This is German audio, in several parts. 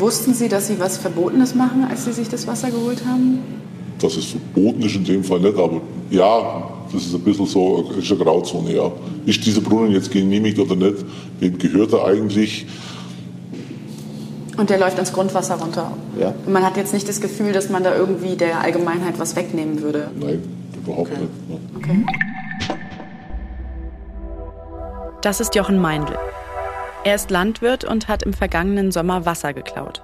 Wussten Sie, dass Sie was Verbotenes machen, als Sie sich das Wasser geholt haben? Dass es verboten ist in dem Fall nicht, aber ja, das ist ein bisschen so ist eine Grauzone, ja. Ist dieser Brunnen jetzt genehmigt oder nicht? Wem gehört er eigentlich? Und der läuft ins Grundwasser runter. Ja. Und man hat jetzt nicht das Gefühl, dass man da irgendwie der Allgemeinheit was wegnehmen würde. Nein, überhaupt Okay. nicht. ne. Okay. Das ist Jochen Meindl. Er ist Landwirt und hat im vergangenen Sommer Wasser geklaut.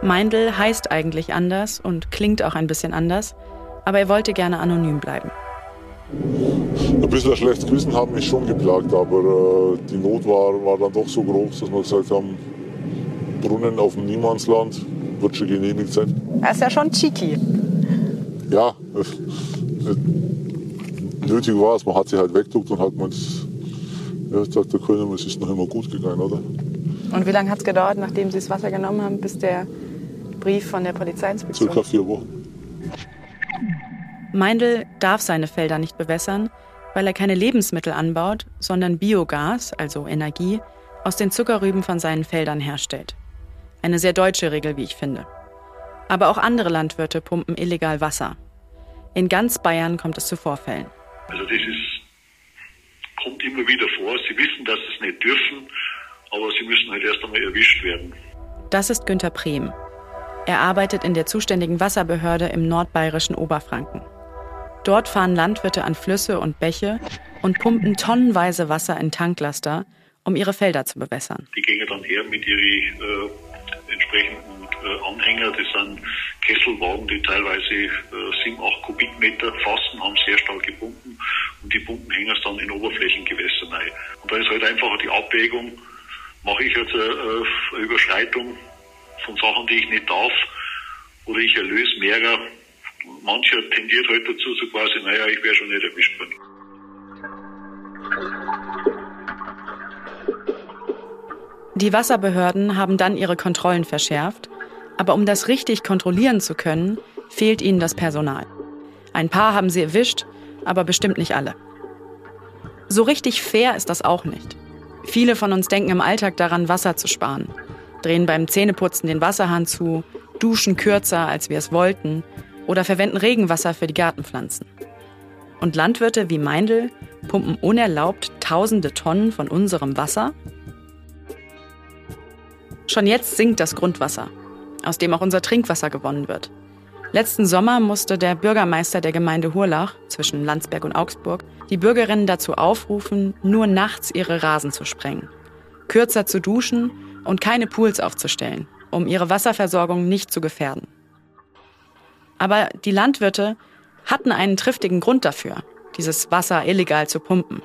Meindl heißt eigentlich anders und klingt auch ein bisschen anders, aber er wollte gerne anonym bleiben. Ein bisschen ein schlechtes Gewissen haben mich schon geplagt, aber äh, die Not war, war dann doch so groß, dass wir gesagt haben, Brunnen auf dem Niemandsland wird schon genehmigt sein. Er ist ja schon cheeky. Ja, äh, nötig war es, man hat sich halt weggeduckt und hat man ja, gesagt, da können wir, es ist noch immer gut gegangen, oder? Und wie lange hat es gedauert, nachdem Sie das Wasser genommen haben, bis der Brief von der Polizeiinspektion? Circa vier Wochen. Meindl darf seine Felder nicht bewässern, weil er keine Lebensmittel anbaut, sondern Biogas, also Energie, aus den Zuckerrüben von seinen Feldern herstellt. Eine sehr deutsche Regel, wie ich finde. Aber auch andere Landwirte pumpen illegal Wasser. In ganz Bayern kommt es zu Vorfällen. Also das ist, kommt immer wieder vor. Sie wissen, dass sie es nicht dürfen, aber sie müssen halt erst einmal erwischt werden. Das ist Günter Prehm. Er arbeitet in der zuständigen Wasserbehörde im nordbayerischen Oberfranken. Dort fahren Landwirte an Flüsse und Bäche und pumpen tonnenweise Wasser in Tanklaster, um ihre Felder zu bewässern. Die gehen dann her mit ihren äh, entsprechenden äh, Anhänger. Das sind Kesselwagen, die teilweise äh, 7, 8 Kubikmeter fassen, haben sehr starke Pumpen und die Pumpen hängen es dann in Oberflächengewässer rein. Und da ist halt einfach die Abwägung, mache ich jetzt eine, äh, eine Überschreitung von Sachen, die ich nicht darf, oder ich erlöse mehrer. Mancher tendiert halt dazu, so quasi, naja, ich wäre schon nicht erwischt worden. Die Wasserbehörden haben dann ihre Kontrollen verschärft, aber um das richtig kontrollieren zu können, fehlt ihnen das Personal. Ein paar haben sie erwischt, aber bestimmt nicht alle. So richtig fair ist das auch nicht. Viele von uns denken im Alltag daran, Wasser zu sparen, drehen beim Zähneputzen den Wasserhahn zu, duschen kürzer, als wir es wollten oder verwenden Regenwasser für die Gartenpflanzen. Und Landwirte wie Meindl pumpen unerlaubt tausende Tonnen von unserem Wasser? Schon jetzt sinkt das Grundwasser, aus dem auch unser Trinkwasser gewonnen wird. Letzten Sommer musste der Bürgermeister der Gemeinde Hurlach zwischen Landsberg und Augsburg die Bürgerinnen dazu aufrufen, nur nachts ihre Rasen zu sprengen, kürzer zu duschen und keine Pools aufzustellen, um ihre Wasserversorgung nicht zu gefährden. Aber die Landwirte hatten einen triftigen Grund dafür, dieses Wasser illegal zu pumpen.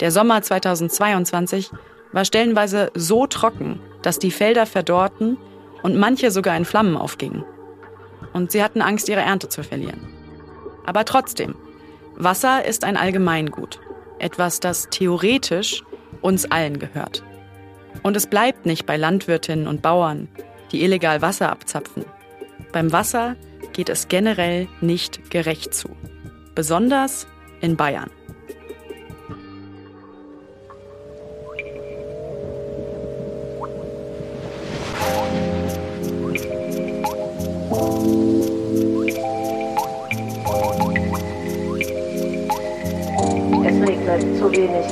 Der Sommer 2022 war stellenweise so trocken, dass die Felder verdorrten und manche sogar in Flammen aufgingen. Und sie hatten Angst, ihre Ernte zu verlieren. Aber trotzdem, Wasser ist ein Allgemeingut, etwas, das theoretisch uns allen gehört. Und es bleibt nicht bei Landwirtinnen und Bauern, die illegal Wasser abzapfen. Beim Wasser geht es generell nicht gerecht zu. Besonders in Bayern. Es regnet zu wenig.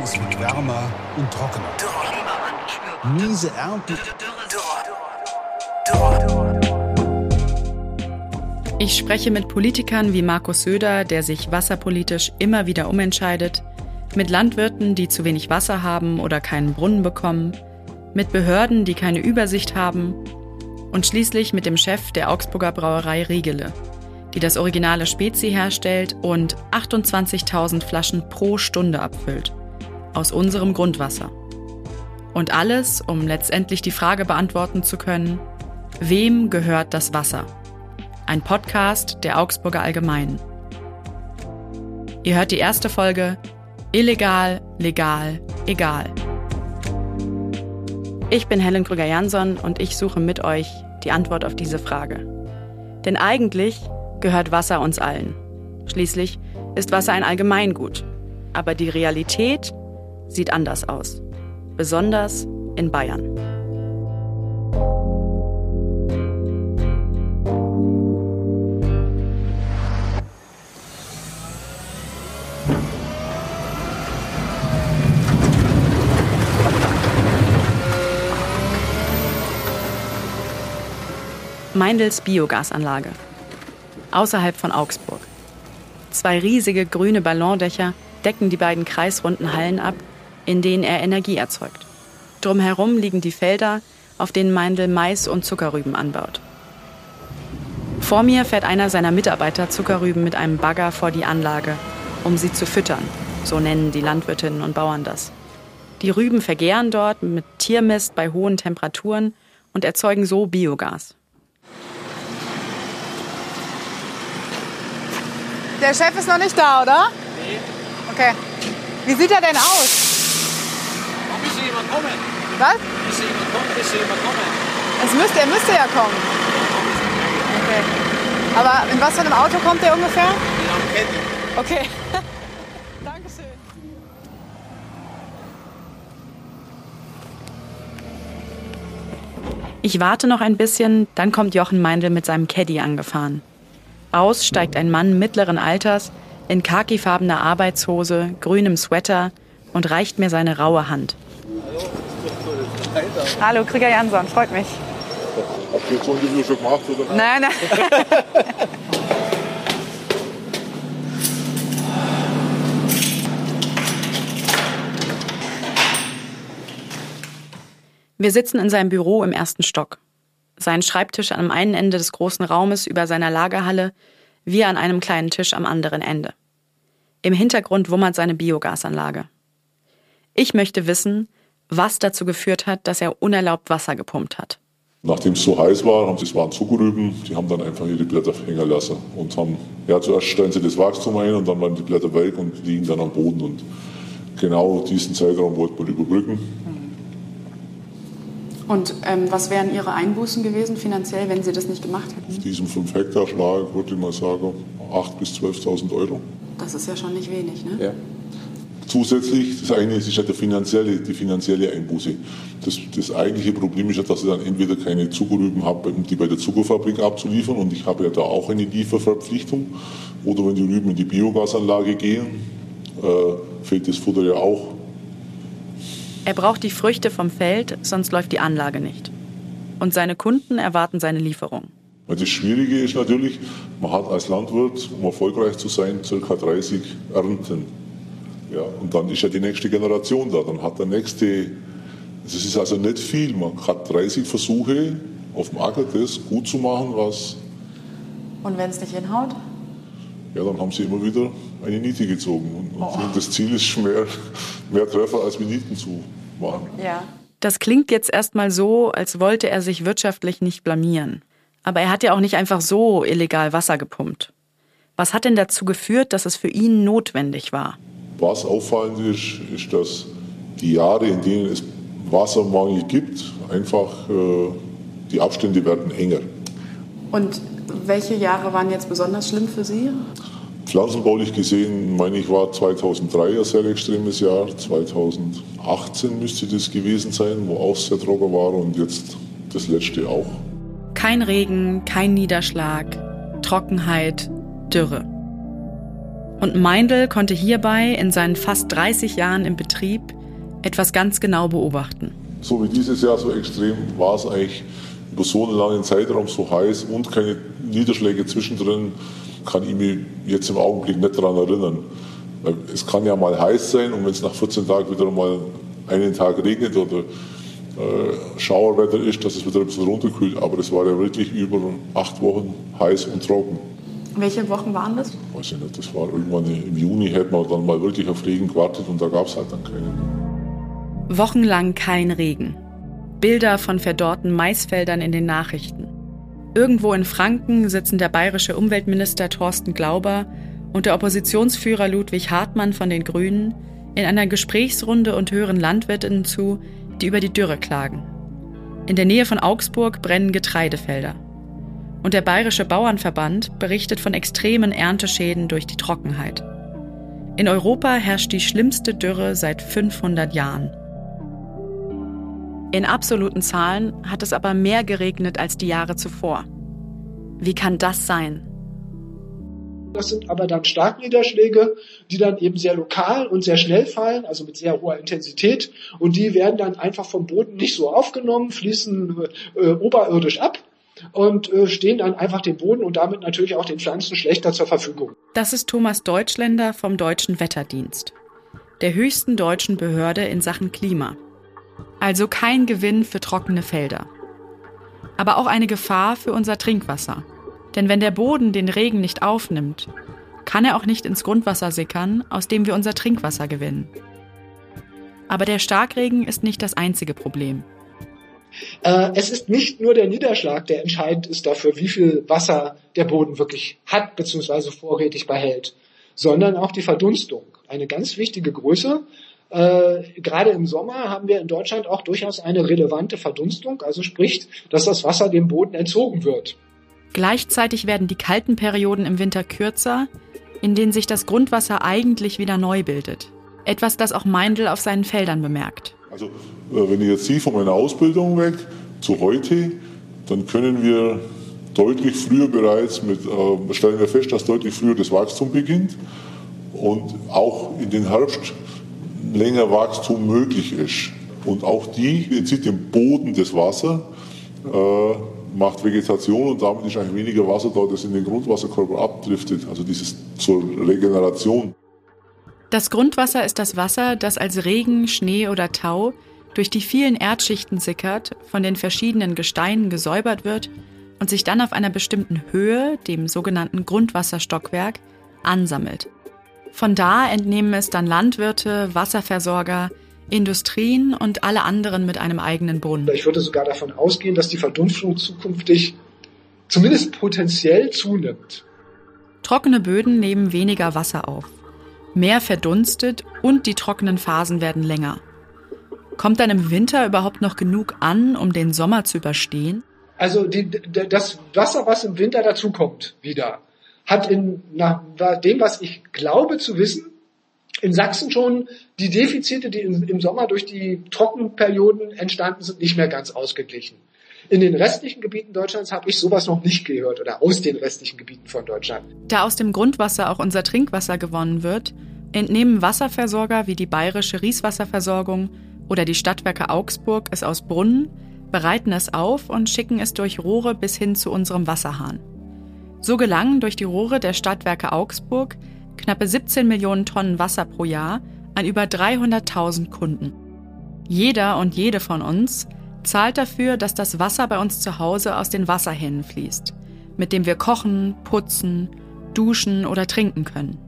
Es wird wärmer und trockener. Miese Ernten. Ich spreche mit Politikern wie Markus Söder, der sich wasserpolitisch immer wieder umentscheidet, mit Landwirten, die zu wenig Wasser haben oder keinen Brunnen bekommen, mit Behörden, die keine Übersicht haben und schließlich mit dem Chef der Augsburger Brauerei Riegele, die das originale Spezi herstellt und 28.000 Flaschen pro Stunde abfüllt. Aus unserem Grundwasser. Und alles, um letztendlich die Frage beantworten zu können, wem gehört das Wasser? Ein Podcast der Augsburger Allgemeinen. Ihr hört die erste Folge Illegal, legal, egal. Ich bin Helen Krüger-Jansson und ich suche mit euch die Antwort auf diese Frage. Denn eigentlich gehört Wasser uns allen. Schließlich ist Wasser ein Allgemeingut. Aber die Realität sieht anders aus. Besonders in Bayern. Meindls Biogasanlage. Außerhalb von Augsburg. Zwei riesige grüne Ballondächer decken die beiden kreisrunden Hallen ab, in denen er Energie erzeugt. Drumherum liegen die Felder, auf denen Meindl Mais und Zuckerrüben anbaut. Vor mir fährt einer seiner Mitarbeiter Zuckerrüben mit einem Bagger vor die Anlage, um sie zu füttern. So nennen die Landwirtinnen und Bauern das. Die Rüben vergären dort mit Tiermist bei hohen Temperaturen und erzeugen so Biogas. Der Chef ist noch nicht da, oder? Nee. Okay. Wie sieht er denn aus? Da müsste jemand kommen. Was? Müsste jemand kommen, müsste jemand kommen. Es müsste, er müsste ja kommen. Okay. Aber in was für einem Auto kommt er ungefähr? In einem Caddy. Okay. Dankeschön. Ich warte noch ein bisschen, dann kommt Jochen Meindl mit seinem Caddy angefahren. Aus steigt ein Mann mittleren Alters in khakifarbener Arbeitshose, grünem Sweater und reicht mir seine raue Hand. Hallo, Krieger Jansson, freut mich. Habt ihr ein Interview schon gemacht? Oder? Nein, nein. Wir sitzen in seinem Büro im ersten Stock. Sein Schreibtisch am einen Ende des großen Raumes über seiner Lagerhalle, wir an einem kleinen Tisch am anderen Ende. Im Hintergrund wummert seine Biogasanlage. Ich möchte wissen, was dazu geführt hat, dass er unerlaubt Wasser gepumpt hat. Nachdem es so heiß war, haben sie es waren Zuckerrüben, die haben dann einfach ihre Blätter hängen lassen und haben, ja, zuerst stellen sie das Wachstum ein und dann waren die Blätter weg und liegen dann am Boden und genau diesen Zeitraum wollte man überbrücken. Und ähm, was wären Ihre Einbußen gewesen finanziell, wenn Sie das nicht gemacht hätten? Auf diesem 5-Hektar-Schlag würde ich mal sagen, 8.000 bis 12.000 Euro. Das ist ja schon nicht wenig, ne? Ja. Zusätzlich, das eine ist ja der finanzielle, die finanzielle Einbuße. Das, das eigentliche Problem ist ja, dass ich dann entweder keine Zuckerrüben habe, um die bei der Zuckerfabrik abzuliefern und ich habe ja da auch eine Lieferverpflichtung. Oder wenn die Rüben in die Biogasanlage gehen, äh, fehlt das Futter ja auch. Er braucht die Früchte vom Feld, sonst läuft die Anlage nicht. Und seine Kunden erwarten seine Lieferung. Das Schwierige ist natürlich, man hat als Landwirt, um erfolgreich zu sein, ca. 30 Ernten. Ja, und dann ist ja die nächste Generation da. Dann hat der nächste, das ist also nicht viel. Man hat 30 Versuche auf dem Acker, das gut zu machen, was, Und wenn es nicht hinhaut? ja, dann haben sie immer wieder eine Niete gezogen. Und, und das Ziel ist mehr, mehr Treffer als mit Nieten zu machen. Ja. Das klingt jetzt erstmal so, als wollte er sich wirtschaftlich nicht blamieren. Aber er hat ja auch nicht einfach so illegal Wasser gepumpt. Was hat denn dazu geführt, dass es für ihn notwendig war? Was auffallend ist, ist, dass die Jahre, in denen es Wassermangel gibt, einfach äh, die Abstände werden enger. Und welche Jahre waren jetzt besonders schlimm für Sie? Pflanzenbaulich gesehen, meine ich, war 2003 ein sehr extremes Jahr. 2018 müsste das gewesen sein, wo auch sehr trocken war und jetzt das letzte auch. Kein Regen, kein Niederschlag, Trockenheit, Dürre. Und Meindl konnte hierbei in seinen fast 30 Jahren im Betrieb etwas ganz genau beobachten. So wie dieses Jahr so extrem war es eigentlich über so einen langen Zeitraum so heiß und keine Niederschläge zwischendrin, kann ich mich jetzt im Augenblick nicht daran erinnern. Es kann ja mal heiß sein und wenn es nach 14 Tagen wieder mal einen Tag regnet oder äh, Schauerwetter ist, dass es wieder ein bisschen runterkühlt. Aber das war ja wirklich über acht Wochen heiß und trocken. Welche Wochen waren das? Weiß ich nicht, das war irgendwann im Juni, hätte man dann mal wirklich auf Regen gewartet und da gab es halt dann keinen. Wochenlang kein Regen. Bilder von verdorrten Maisfeldern in den Nachrichten. Irgendwo in Franken sitzen der bayerische Umweltminister Thorsten Glauber und der Oppositionsführer Ludwig Hartmann von den Grünen in einer Gesprächsrunde und hören Landwirtinnen zu, die über die Dürre klagen. In der Nähe von Augsburg brennen Getreidefelder. Und der Bayerische Bauernverband berichtet von extremen Ernteschäden durch die Trockenheit. In Europa herrscht die schlimmste Dürre seit 500 Jahren. In absoluten Zahlen hat es aber mehr geregnet als die Jahre zuvor. Wie kann das sein? Das sind aber dann Starkniederschläge, die dann eben sehr lokal und sehr schnell fallen, also mit sehr hoher Intensität. Und die werden dann einfach vom Boden nicht so aufgenommen, fließen äh, oberirdisch ab. und äh, stehen dann einfach dem Boden und damit natürlich auch den Pflanzen schlechter zur Verfügung. Das ist Thomas Deutschländer vom Deutschen Wetterdienst, der höchsten deutschen Behörde in Sachen Klima. Also kein Gewinn für trockene Felder. Aber auch eine Gefahr für unser Trinkwasser. Denn wenn der Boden den Regen nicht aufnimmt, kann er auch nicht ins Grundwasser sickern, aus dem wir unser Trinkwasser gewinnen. Aber der Starkregen ist nicht das einzige Problem. Äh, es ist nicht nur der Niederschlag, der entscheidend ist dafür, wie viel Wasser der Boden wirklich hat bzw. vorrätig behält, sondern auch die Verdunstung. Eine ganz wichtige Größe. Äh, gerade im Sommer haben wir in Deutschland auch durchaus eine relevante Verdunstung, also spricht, dass das Wasser dem Boden entzogen wird. Gleichzeitig werden die kalten Perioden im Winter kürzer, in denen sich das Grundwasser eigentlich wieder neu bildet. Etwas, das auch Meindl auf seinen Feldern bemerkt. Also äh, wenn ich jetzt sehe von meiner Ausbildung weg zu heute, dann können wir deutlich früher bereits mit, äh, stellen wir fest, dass deutlich früher das Wachstum beginnt und auch in den Herbst länger Wachstum möglich ist. Und auch die entzieht dem Boden das Wasser, äh, macht Vegetation und damit ist eigentlich weniger Wasser da, das in den Grundwasserkörper abdriftet, also dieses zur Regeneration. Das Grundwasser ist das Wasser, das als Regen, Schnee oder Tau durch die vielen Erdschichten sickert, von den verschiedenen Gesteinen gesäubert wird und sich dann auf einer bestimmten Höhe, dem sogenannten Grundwasserstockwerk, ansammelt. Von da entnehmen es dann Landwirte, Wasserversorger, Industrien und alle anderen mit einem eigenen Brunnen. Ich würde sogar davon ausgehen, dass die Verdunstung zukünftig zumindest potenziell zunimmt. Trockene Böden nehmen weniger Wasser auf mehr verdunstet und die trockenen Phasen werden länger. Kommt dann im Winter überhaupt noch genug an, um den Sommer zu überstehen? Also die, das Wasser, was im Winter dazukommt, wieder, hat in, nach dem, was ich glaube zu wissen, in Sachsen schon die Defizite, die im Sommer durch die Trockenperioden entstanden sind, nicht mehr ganz ausgeglichen. In den restlichen Gebieten Deutschlands habe ich sowas noch nicht gehört oder aus den restlichen Gebieten von Deutschland. Da aus dem Grundwasser auch unser Trinkwasser gewonnen wird, entnehmen Wasserversorger wie die Bayerische Rieswasserversorgung oder die Stadtwerke Augsburg es aus Brunnen, bereiten es auf und schicken es durch Rohre bis hin zu unserem Wasserhahn. So gelangen durch die Rohre der Stadtwerke Augsburg knappe 17 Millionen Tonnen Wasser pro Jahr an über 300.000 Kunden. Jeder und jede von uns zahlt dafür, dass das Wasser bei uns zu Hause aus den Wasserhähnen fließt, mit dem wir kochen, putzen, duschen oder trinken können.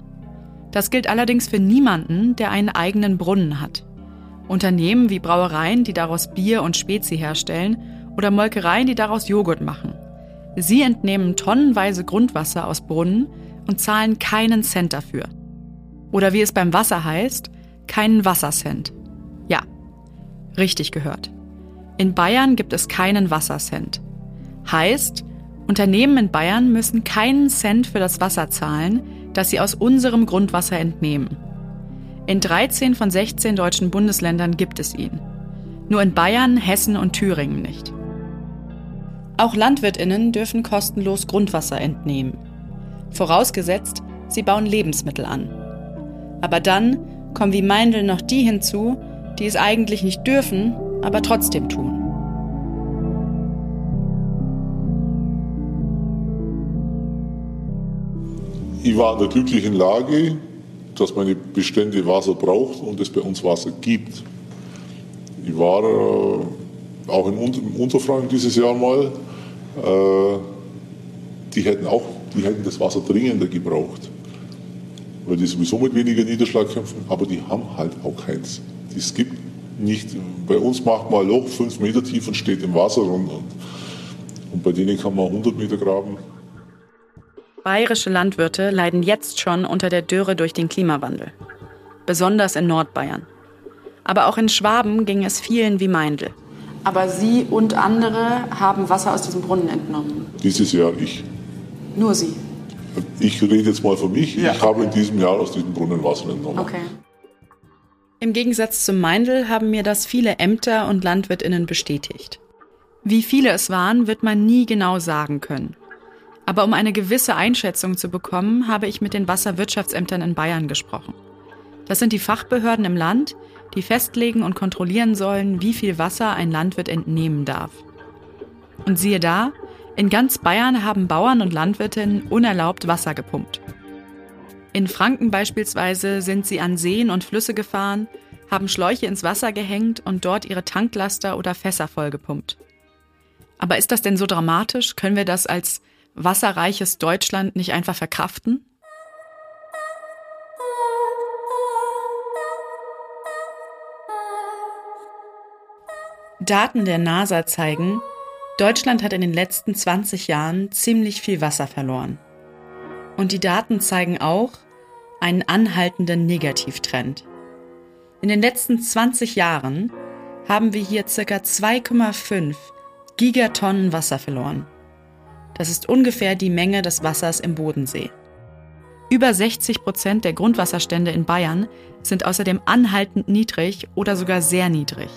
Das gilt allerdings für niemanden, der einen eigenen Brunnen hat. Unternehmen wie Brauereien, die daraus Bier und Spezi herstellen, oder Molkereien, die daraus Joghurt machen. Sie entnehmen tonnenweise Grundwasser aus Brunnen und zahlen keinen Cent dafür. Oder wie es beim Wasser heißt, keinen Wassercent. Ja, richtig gehört. In Bayern gibt es keinen Wassercent. Heißt, Unternehmen in Bayern müssen keinen Cent für das Wasser zahlen, das sie aus unserem Grundwasser entnehmen. In 13 von 16 deutschen Bundesländern gibt es ihn. Nur in Bayern, Hessen und Thüringen nicht. Auch Landwirtinnen dürfen kostenlos Grundwasser entnehmen. Vorausgesetzt, sie bauen Lebensmittel an. Aber dann kommen wie Meindl noch die hinzu, die es eigentlich nicht dürfen, aber trotzdem tun. Ich war in der glücklichen Lage, dass meine Bestände Wasser braucht und es bei uns Wasser gibt. Ich war äh, auch in Unterfranken dieses Jahr mal. Äh, die hätten auch, die hätten das Wasser dringender gebraucht, weil die sowieso mit weniger Niederschlag kämpfen, aber die haben halt auch keins. Es gibt nicht, bei uns macht man ein Loch fünf Meter tief und steht im Wasser und, und, und bei denen kann man 100 Meter graben. Bayerische Landwirte leiden jetzt schon unter der Dürre durch den Klimawandel. Besonders in Nordbayern. Aber auch in Schwaben ging es vielen wie Meindl. Aber Sie und andere haben Wasser aus diesem Brunnen entnommen. Dieses Jahr ich. Nur Sie. Ich rede jetzt mal für mich. Ja. Ich habe in diesem Jahr aus diesem Brunnen Wasser entnommen. Okay. Im Gegensatz zum Meindl haben mir das viele Ämter und Landwirtinnen bestätigt. Wie viele es waren, wird man nie genau sagen können. Aber um eine gewisse Einschätzung zu bekommen, habe ich mit den Wasserwirtschaftsämtern in Bayern gesprochen. Das sind die Fachbehörden im Land, die festlegen und kontrollieren sollen, wie viel Wasser ein Landwirt entnehmen darf. Und siehe da, In ganz Bayern haben Bauern und Landwirtinnen unerlaubt Wasser gepumpt. In Franken beispielsweise sind sie an Seen und Flüsse gefahren, haben Schläuche ins Wasser gehängt und dort ihre Tanklaster oder Fässer vollgepumpt. Aber ist das denn so dramatisch? Können wir das als wasserreiches Deutschland nicht einfach verkraften? Daten der NASA zeigen, Deutschland hat in den letzten 20 Jahren ziemlich viel Wasser verloren. Und die Daten zeigen auch einen anhaltenden Negativtrend. In den letzten 20 Jahren haben wir hier ca. 2,5 Gigatonnen Wasser verloren. Das ist ungefähr die Menge des Wassers im Bodensee. Über 60 Prozent der Grundwasserstände in Bayern sind außerdem anhaltend niedrig oder sogar sehr niedrig.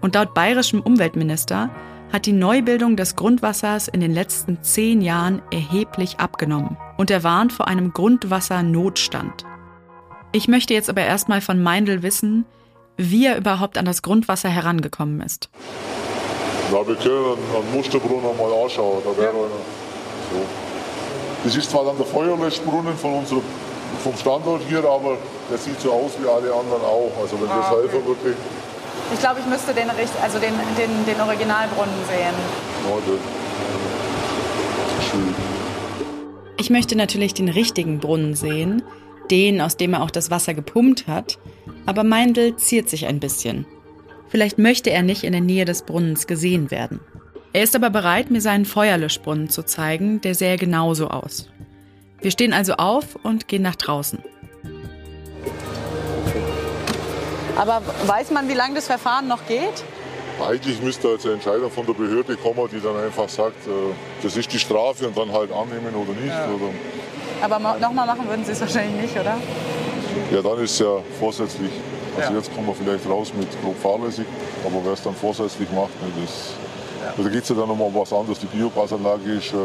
Und laut bayerischem Umweltminister hat die Neubildung des Grundwassers in den letzten zehn Jahren erheblich abgenommen und er warnt vor einem Grundwassernotstand. Ich möchte jetzt aber erstmal von Meindl wissen, wie er überhaupt an das Grundwasser herangekommen ist. Na, wir können einen Musterbrunnen mal anschauen. Da wäre einer. So. Das ist zwar dann der Feuerlöschbrunnen von unserem, vom Standort hier, aber der sieht so aus wie alle anderen auch. Also wenn das Ah, okay. helfen wirklich, Ich glaube, ich müsste den, also den, den, den Originalbrunnen sehen. schwierig. Ich möchte natürlich den richtigen Brunnen sehen, den, aus dem er auch das Wasser gepumpt hat, aber Meindl ziert sich ein bisschen. Vielleicht möchte er nicht in der Nähe des Brunnens gesehen werden. Er ist aber bereit, mir seinen Feuerlöschbrunnen zu zeigen, der sähe genauso aus. Wir stehen also auf und gehen nach draußen. Aber weiß man, wie lange das Verfahren noch geht? Eigentlich müsste jetzt eine Entscheidung von der Behörde kommen, die dann einfach sagt, äh, das ist die Strafe und dann halt annehmen oder nicht. Oder, Aber nochmal machen würden Sie es wahrscheinlich nicht, oder? ja, dann ist es ja vorsätzlich. Also jetzt kommen wir vielleicht raus mit grob fahrlässig, aber wer es dann vorsätzlich macht, ne, das, also da geht es ja dann um was anderes. Die Biogasanlage ist äh,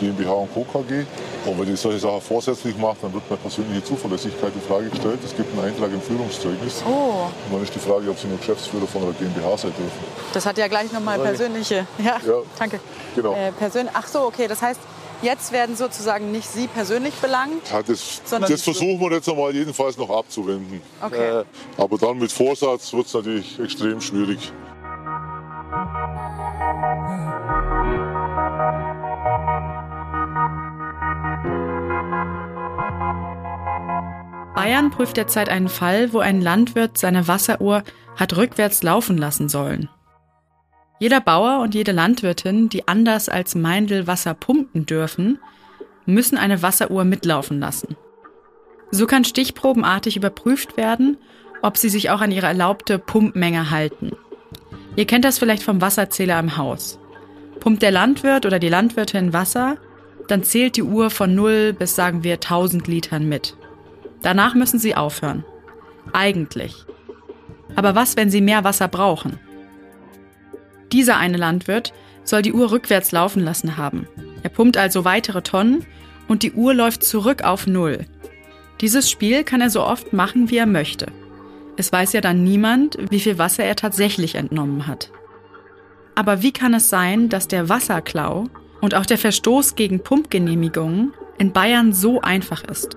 GmbH und Co. KG. Und wenn die solche Sachen vorsätzlich macht, dann wird meine persönliche Zuverlässigkeit in Frage gestellt. Es gibt einen Eintrag im Führungszeugnis. Oh, Und dann ist die Frage, ob Sie nur Geschäftsführer von einer GmbH sein dürfen. das hat ja gleich nochmal persönliche. Ja, Ja. danke. Genau. Äh, persön Ach so, okay. Das heißt, jetzt werden sozusagen nicht Sie persönlich belangt. Ja, das, Sondern- das versuchen wir jetzt einmal jedenfalls noch abzuwenden. Okay. Aber dann mit Vorsatz wird es natürlich extrem schwierig. Bayern prüft derzeit einen Fall, wo ein Landwirt seine Wasseruhr hat rückwärts laufen lassen sollen. Jeder Bauer und jede Landwirtin, die anders als Meindl Wasser pumpen dürfen, müssen eine Wasseruhr mitlaufen lassen. So kann stichprobenartig überprüft werden, ob sie sich auch an ihre erlaubte Pumpmenge halten. Ihr kennt das vielleicht vom Wasserzähler im Haus. Pumpt der Landwirt oder die Landwirtin Wasser, dann zählt die Uhr von 0 bis sagen wir 1000 Litern mit. Danach müssen sie aufhören. Eigentlich. Aber was, wenn sie mehr Wasser brauchen? Dieser eine Landwirt soll die Uhr rückwärts laufen lassen haben. Er pumpt also weitere Tonnen und die Uhr läuft zurück auf Null. Dieses Spiel kann er so oft machen, wie er möchte. Es weiß ja dann niemand, wie viel Wasser er tatsächlich entnommen hat. Aber wie kann es sein, dass der Wasserklau und auch der Verstoß gegen Pumpgenehmigungen in Bayern so einfach ist?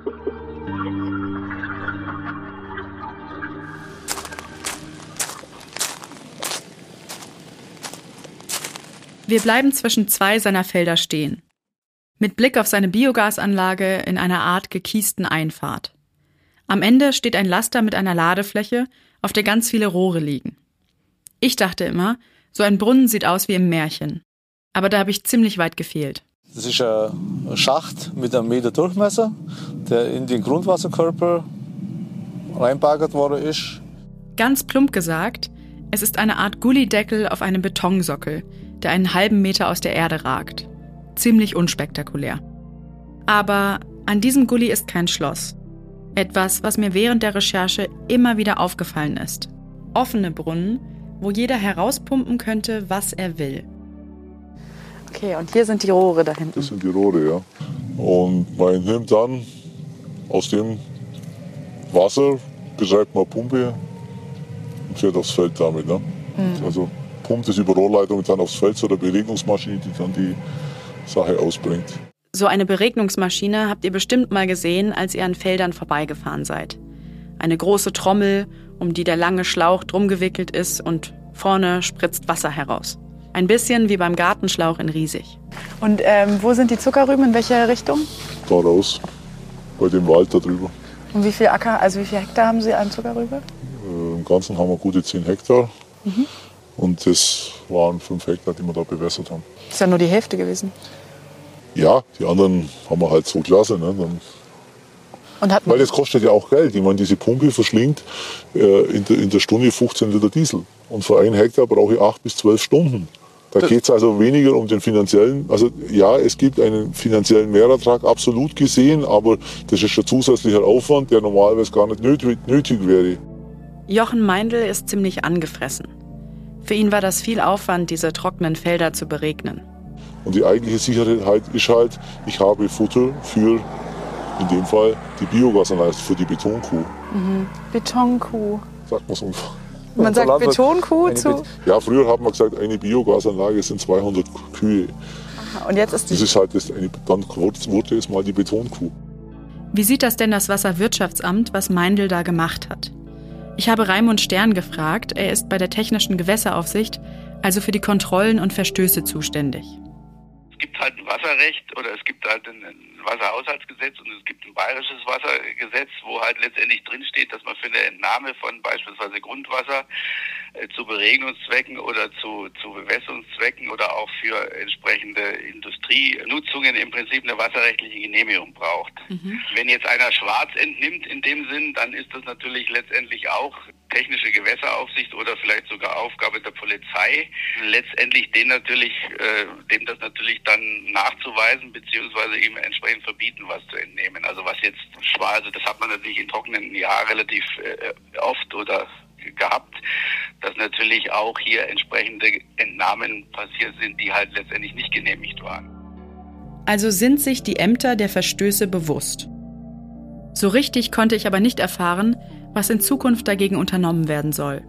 Wir bleiben zwischen zwei seiner Felder stehen. Mit Blick auf seine Biogasanlage in einer Art gekiesten Einfahrt. Am Ende steht ein Laster mit einer Ladefläche, auf der ganz viele Rohre liegen. Ich dachte immer, so ein Brunnen sieht aus wie im Märchen. Aber da habe ich ziemlich weit gefehlt. Das ist ein Schacht mit einem Meter Durchmesser, der in den Grundwasserkörper reinbaggert worden ist. Ganz plump gesagt, es ist eine Art Gullideckel auf einem Betonsockel, der einen halben Meter aus der Erde ragt. Ziemlich unspektakulär. Aber an diesem Gully ist kein Schloss. Etwas, was mir während der Recherche immer wieder aufgefallen ist. Offene Brunnen, wo jeder herauspumpen könnte, was er will. Okay, und hier sind die Rohre da hinten. Das sind die Rohre, ja. Und man nimmt dann aus dem Wasser, betreibt man Pumpe und fährt aufs Feld damit. Ne? Also pumpt es über Rohrleitungen dann aufs Feld zu der Beregnungsmaschine, die dann die Sache ausbringt. So eine Beregnungsmaschine habt ihr bestimmt mal gesehen, als ihr an Feldern vorbeigefahren seid. Eine große Trommel, um die der lange Schlauch drum gewickelt ist und vorne spritzt Wasser heraus. Ein bisschen wie beim Gartenschlauch in Riesig. Und ähm, wo sind die Zuckerrüben? In welche Richtung? Da raus, bei dem Wald da drüber. Und wie viel Acker, also wie viel Hektar haben Sie an Zuckerrübe? Äh, Im Ganzen haben wir gute 10 Hektar. Mhm. Und das waren 5 Hektar, die wir da bewässert haben. Ist ja nur die Hälfte gewesen. Ja, die anderen haben wir halt so klasse. Ne? Dann, Und hat weil das kostet ja auch Geld. Ich meine, diese Pumpe verschlingt äh, in, der, in der Stunde 15 Liter Diesel. Und für einen Hektar brauche ich 8 bis 12 Stunden. Da geht es also weniger um den finanziellen, also ja, es gibt einen finanziellen Mehrertrag, absolut gesehen, aber das ist ein zusätzlicher Aufwand, der normalerweise gar nicht nötig, nötig wäre. Jochen Meindl ist ziemlich angefressen. Für ihn war das viel Aufwand, diese trockenen Felder zu beregnen. Und die eigentliche Sicherheit ist halt, ich habe Futter für, in dem Fall, die Biogasanlage, für die Betonkuh. Mhm. Betonkuh. Sagt man so. Man sagt Betonkuh zu. Bet- Ja, früher hat man gesagt, eine Biogasanlage sind 200 Kühe. Aha, Und jetzt ist Das die. ist halt das eine, dann wurde es mal die Betonkuh. Wie sieht das denn das Wasserwirtschaftsamt, was Meindl da gemacht hat? Ich habe Raimund Stern gefragt, er ist bei der Technischen Gewässeraufsicht, also für die Kontrollen und Verstöße zuständig. Es gibt halt ein Wasserrecht oder es gibt halt ein, Wasserhaushaltsgesetz und es gibt ein bayerisches Wassergesetz, wo halt letztendlich drinsteht, dass man für eine Entnahme von beispielsweise Grundwasser äh, zu Beregnungszwecken oder zu, zu Bewässerungszwecken oder auch für entsprechende Industrienutzungen im Prinzip eine wasserrechtliche Genehmigung braucht. Wenn jetzt einer schwarz entnimmt in dem Sinn, dann ist das natürlich letztendlich auch technische Gewässeraufsicht oder vielleicht sogar Aufgabe der Polizei, letztendlich den natürlich, äh, dem das natürlich dann nachzuweisen beziehungsweise ihm entsprechend verbieten, was zu entnehmen. Also was jetzt schwarz, also das hat man natürlich in trockenen Jahren relativ äh, oft oder gehabt, dass natürlich auch hier entsprechende Entnahmen passiert sind, die halt letztendlich nicht genehmigt waren. Also sind sich die Ämter der Verstöße bewusst. So richtig konnte ich aber nicht erfahren, was in Zukunft dagegen unternommen werden soll.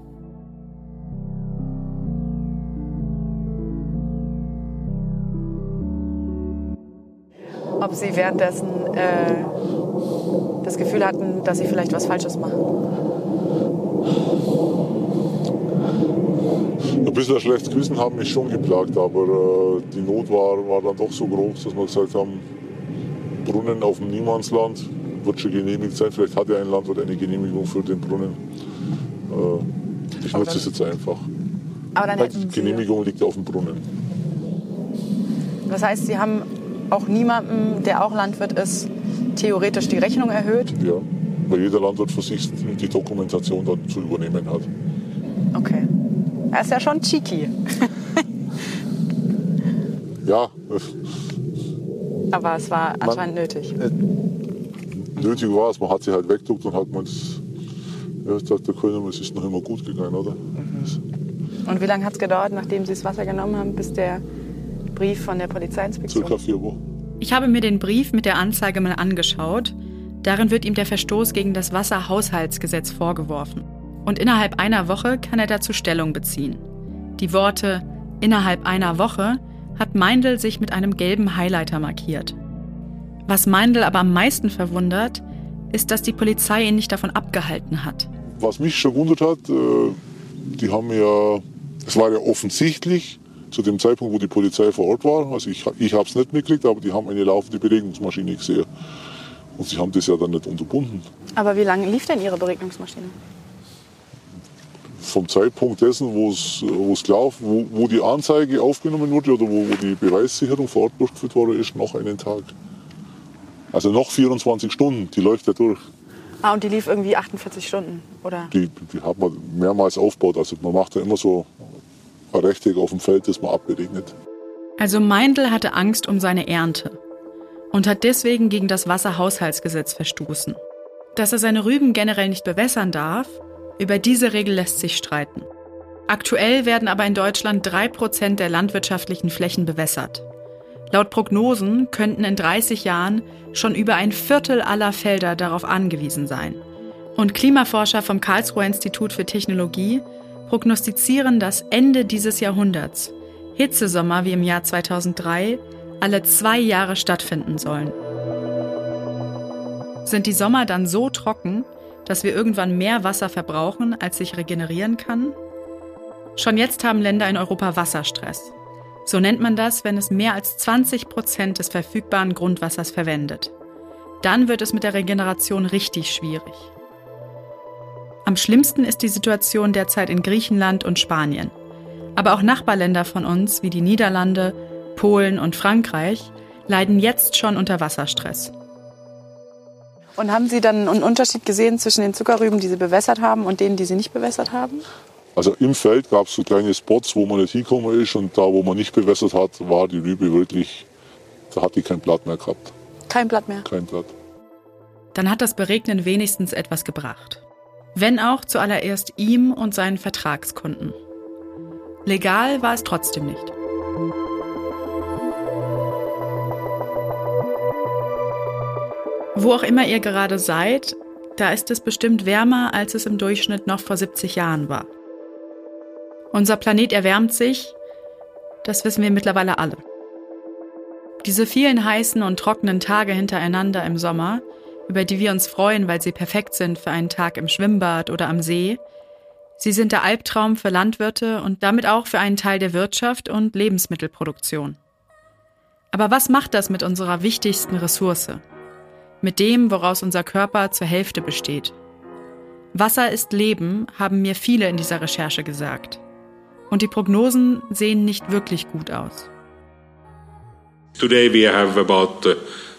Ob Sie währenddessen äh, das Gefühl hatten, dass Sie vielleicht was Falsches machen. Ein bisschen ein schlechtes Gewissen haben mich schon geplagt, aber äh, die Not war, war dann doch so groß, dass wir gesagt haben, Brunnen auf dem Niemandsland wird schon genehmigt sein. Vielleicht hat ja ein Landwirt eine Genehmigung für den Brunnen. Äh, ich nutze es jetzt einfach. Aber dann Weil die. Genehmigung liegt auf dem Brunnen. Das heißt, Sie haben auch niemandem, der auch Landwirt ist, theoretisch die Rechnung erhöht. Ja, weil jeder Landwirt für sich die Dokumentation dann zu übernehmen hat. Okay. Das ist ja schon cheeky. Ja, Aber es war anscheinend nötig. nötig war es, man hat sie halt weggedruckt und hat man das, ja, sagt der Kölner, es ist noch immer gut gegangen, oder? Und wie lange hat es gedauert, nachdem Sie das Wasser genommen haben, bis der Brief von der Polizeiinspektion? Circa vier Wochen. Ich habe mir den Brief mit der Anzeige mal angeschaut. Darin wird ihm der Verstoß gegen das Wasserhaushaltsgesetz vorgeworfen. Und innerhalb einer Woche kann er dazu Stellung beziehen. Die Worte innerhalb einer Woche hat Meindl sich mit einem gelben Highlighter markiert. Was Meindl aber am meisten verwundert, ist, dass die Polizei ihn nicht davon abgehalten hat. Was mich schon gewundert hat, äh, die haben ja, es war ja offensichtlich zu dem Zeitpunkt, wo die Polizei vor Ort war, also ich, ich habe es nicht mitgekriegt, aber die haben eine laufende Beregnungsmaschine gesehen. Und sie haben das ja dann nicht unterbunden. Aber wie lange lief denn Ihre Beregnungsmaschine? Vom Zeitpunkt dessen, wo es wo es klar, wo, wo die Anzeige aufgenommen wurde oder wo, wo die Beweissicherung vor Ort durchgeführt wurde, ist noch einen Tag. Also noch 24 Stunden, die läuft ja durch. Ah, und die lief irgendwie 48 Stunden, oder? Die, die hat man mehrmals aufgebaut. Also man macht ja immer so Rechteck auf dem Feld, das man abberegnet. Also Meindl hatte Angst um seine Ernte und hat deswegen gegen das Wasserhaushaltsgesetz verstoßen. Dass er seine Rüben generell nicht bewässern darf, über diese Regel lässt sich streiten. Aktuell werden aber in Deutschland drei Prozent der landwirtschaftlichen Flächen bewässert. Laut Prognosen könnten in 30 Jahren schon über ein Viertel aller Felder darauf angewiesen sein. Und Klimaforscher vom Karlsruher Institut für Technologie prognostizieren, dass Ende dieses Jahrhunderts Hitzesommer wie im Jahr 2003 alle zwei Jahre stattfinden sollen. Sind die Sommer dann so trocken, dass wir irgendwann mehr Wasser verbrauchen, als sich regenerieren kann? Schon jetzt haben Länder in Europa Wasserstress. So nennt man das, wenn es mehr als 20 Prozent des verfügbaren Grundwassers verwendet. Dann wird es mit der Regeneration richtig schwierig. Am schlimmsten ist die Situation derzeit in Griechenland und Spanien. Aber auch Nachbarländer von uns wie die Niederlande, Polen und Frankreich leiden jetzt schon unter Wasserstress. Und haben Sie dann einen Unterschied gesehen zwischen den Zuckerrüben, die Sie bewässert haben, und denen, die Sie nicht bewässert haben? Also im Feld gab es so kleine Spots, wo man nicht hinkommen ist und da, wo man nicht bewässert hat, war die Rübe wirklich, da hat die kein Blatt mehr gehabt. Kein Blatt mehr? Kein Blatt. Dann hat das Beregnen wenigstens etwas gebracht. Wenn auch zuallererst ihm und seinen Vertragskunden. Legal war es trotzdem nicht. Wo auch immer ihr gerade seid, da ist es bestimmt wärmer, als es im Durchschnitt noch vor 70 Jahren war. Unser Planet erwärmt sich, das wissen wir mittlerweile alle. Diese vielen heißen und trockenen Tage hintereinander im Sommer, über die wir uns freuen, weil sie perfekt sind für einen Tag im Schwimmbad oder am See, sie sind der Albtraum für Landwirte und damit auch für einen Teil der Wirtschaft und Lebensmittelproduktion. Aber was macht das mit unserer wichtigsten Ressource? Mit dem, woraus unser Körper zur Hälfte besteht? Wasser ist Leben, haben mir viele in dieser Recherche gesagt. Und die Prognosen sehen nicht wirklich gut aus. Today we have about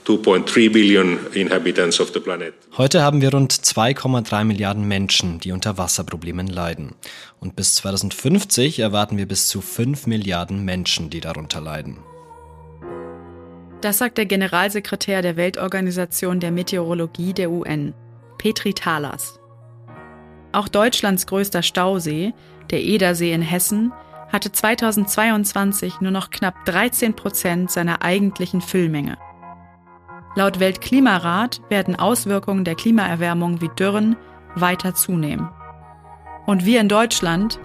2.3 billion inhabitants of the planet. Heute haben wir rund 2,3 Milliarden Menschen, die unter Wasserproblemen leiden. Und bis 2050 erwarten wir bis zu 5 Milliarden Menschen, die darunter leiden. Das sagt der Generalsekretär der Weltorganisation der Meteorologie der UN, Petri Talas. Auch Deutschlands größter Stausee, der Edersee in Hessen hatte 2022 nur noch knapp 13 Prozent seiner eigentlichen Füllmenge. Laut Weltklimarat werden Auswirkungen der Klimaerwärmung wie Dürren weiter zunehmen. Und wir in Deutschland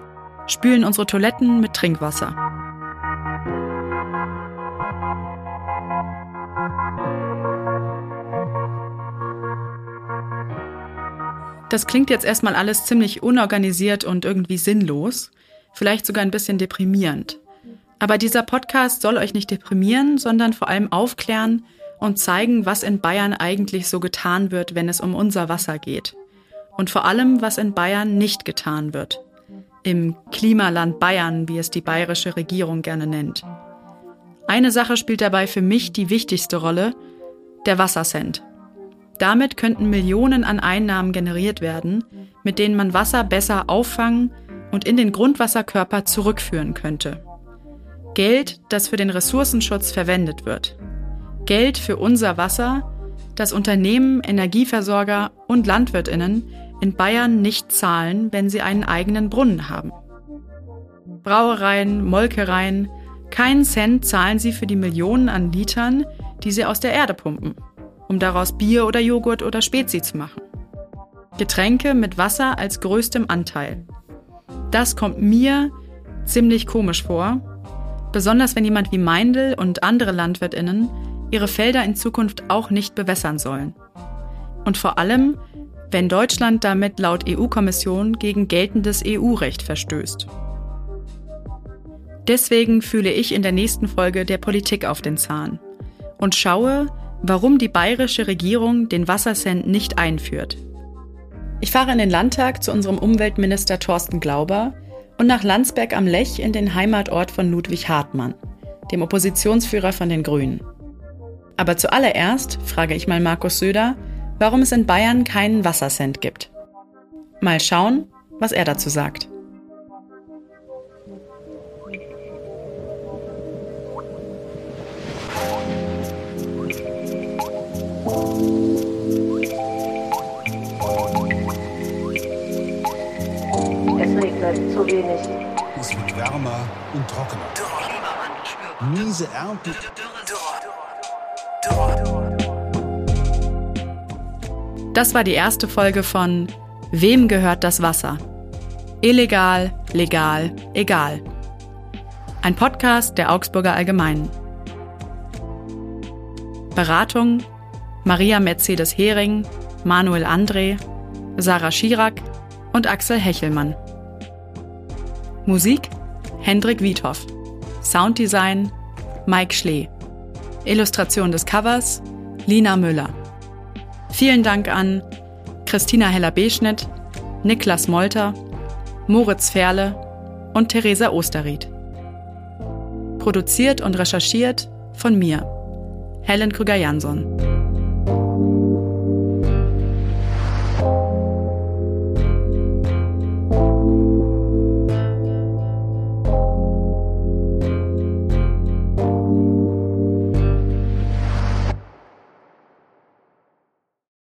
spülen unsere Toiletten mit Trinkwasser. Das klingt jetzt erstmal alles ziemlich unorganisiert und irgendwie sinnlos, vielleicht sogar ein bisschen deprimierend. Aber dieser Podcast soll euch nicht deprimieren, sondern vor allem aufklären und zeigen, was in Bayern eigentlich so getan wird, wenn es um unser Wasser geht. Und vor allem, was in Bayern nicht getan wird. Im Klimaland Bayern, wie es die bayerische Regierung gerne nennt. Eine Sache spielt dabei für mich die wichtigste Rolle, der Wassercent. Damit könnten Millionen an Einnahmen generiert werden, mit denen man Wasser besser auffangen und in den Grundwasserkörper zurückführen könnte. Geld, das für den Ressourcenschutz verwendet wird. Geld für unser Wasser, das Unternehmen, Energieversorger und Landwirtinnen in Bayern nicht zahlen, wenn sie einen eigenen Brunnen haben. Brauereien, Molkereien, keinen Cent zahlen sie für die Millionen an Litern, die sie aus der Erde pumpen um daraus Bier oder Joghurt oder Spezi zu machen. Getränke mit Wasser als größtem Anteil. Das kommt mir ziemlich komisch vor, besonders wenn jemand wie Meindl und andere Landwirtinnen ihre Felder in Zukunft auch nicht bewässern sollen. Und vor allem, wenn Deutschland damit laut EU-Kommission gegen geltendes EU-Recht verstößt. Deswegen fühle ich in der nächsten Folge der Politik auf den Zahn und schaue, warum die bayerische Regierung den Wassercent nicht einführt. Ich fahre in den Landtag zu unserem Umweltminister Thorsten Glauber und nach Landsberg am Lech in den Heimatort von Ludwig Hartmann, dem Oppositionsführer von den Grünen. Aber zuallererst frage ich mal Markus Söder, warum es in Bayern keinen Wassercent gibt. Mal schauen, was er dazu sagt. regnet zu wenig. Es wird wärmer und trockener. Miese Ernten. Das war die erste Folge von Wem gehört das Wasser? Illegal, legal, egal. Ein Podcast der Augsburger Allgemeinen. Beratung Maria Mercedes Hering, Manuel André, Sarah Schirak und Axel Hechelmann. Musik Hendrik Wiethoff. Sounddesign Mike Schlee. Illustration des Covers Lina Müller. Vielen Dank an Christina Heller-Beschnitt, Niklas Molter, Moritz Ferle und Theresa Osterried. Produziert und recherchiert von mir, Helen Krüger-Jansson.